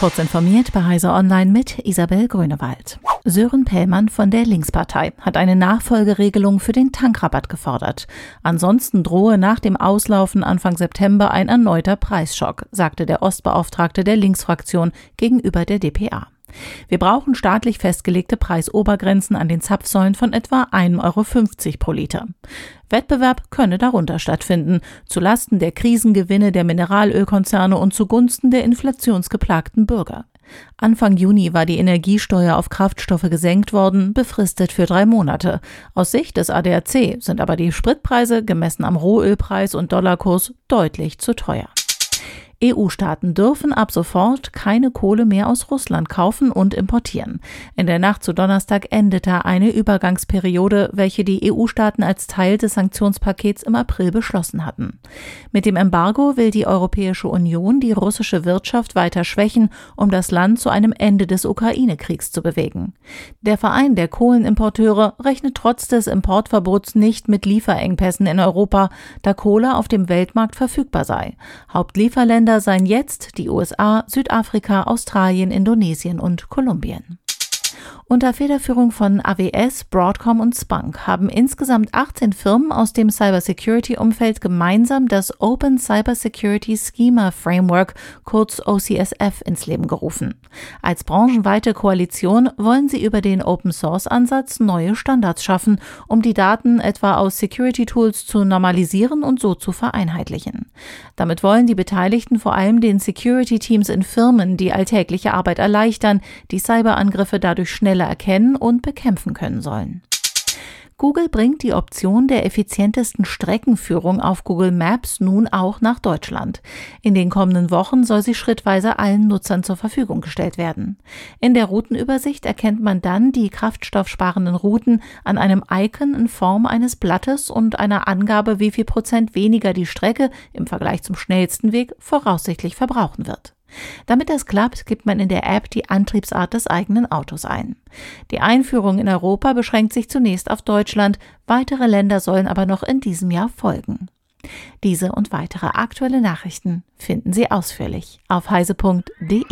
Kurz informiert bei Heise Online mit Isabel Grünewald. Sören Pellmann von der Linkspartei hat eine Nachfolgeregelung für den Tankrabatt gefordert. Ansonsten drohe nach dem Auslaufen Anfang September ein erneuter Preisschock, sagte der Ostbeauftragte der Linksfraktion gegenüber der DPA. Wir brauchen staatlich festgelegte Preisobergrenzen an den Zapfsäulen von etwa 1,50 Euro pro Liter. Wettbewerb könne darunter stattfinden, zulasten der Krisengewinne der Mineralölkonzerne und zugunsten der inflationsgeplagten Bürger. Anfang Juni war die Energiesteuer auf Kraftstoffe gesenkt worden, befristet für drei Monate. Aus Sicht des ADAC sind aber die Spritpreise gemessen am Rohölpreis und Dollarkurs deutlich zu teuer. EU-Staaten dürfen ab sofort keine Kohle mehr aus Russland kaufen und importieren. In der Nacht zu Donnerstag endete eine Übergangsperiode, welche die EU-Staaten als Teil des Sanktionspakets im April beschlossen hatten. Mit dem Embargo will die Europäische Union die russische Wirtschaft weiter schwächen, um das Land zu einem Ende des Ukraine-Kriegs zu bewegen. Der Verein der Kohlenimporteure rechnet trotz des Importverbots nicht mit Lieferengpässen in Europa, da Kohle auf dem Weltmarkt verfügbar sei. Hauptlieferländer Länder seien jetzt die USA, Südafrika, Australien, Indonesien und Kolumbien. Unter Federführung von AWS, Broadcom und Spunk haben insgesamt 18 Firmen aus dem Cybersecurity-Umfeld gemeinsam das Open Cybersecurity Schema Framework, kurz OCSF, ins Leben gerufen. Als branchenweite Koalition wollen sie über den Open-Source-Ansatz neue Standards schaffen, um die Daten etwa aus Security-Tools zu normalisieren und so zu vereinheitlichen. Damit wollen die Beteiligten vor allem den Security-Teams in Firmen die alltägliche Arbeit erleichtern, die Cyberangriffe dadurch schneller schneller erkennen und bekämpfen können sollen. Google bringt die Option der effizientesten Streckenführung auf Google Maps nun auch nach Deutschland. In den kommenden Wochen soll sie schrittweise allen Nutzern zur Verfügung gestellt werden. In der Routenübersicht erkennt man dann die kraftstoffsparenden Routen an einem Icon in Form eines Blattes und einer Angabe, wie viel Prozent weniger die Strecke im Vergleich zum schnellsten Weg voraussichtlich verbrauchen wird. Damit das klappt, gibt man in der App die Antriebsart des eigenen Autos ein. Die Einführung in Europa beschränkt sich zunächst auf Deutschland, weitere Länder sollen aber noch in diesem Jahr folgen. Diese und weitere aktuelle Nachrichten finden Sie ausführlich auf heise.de.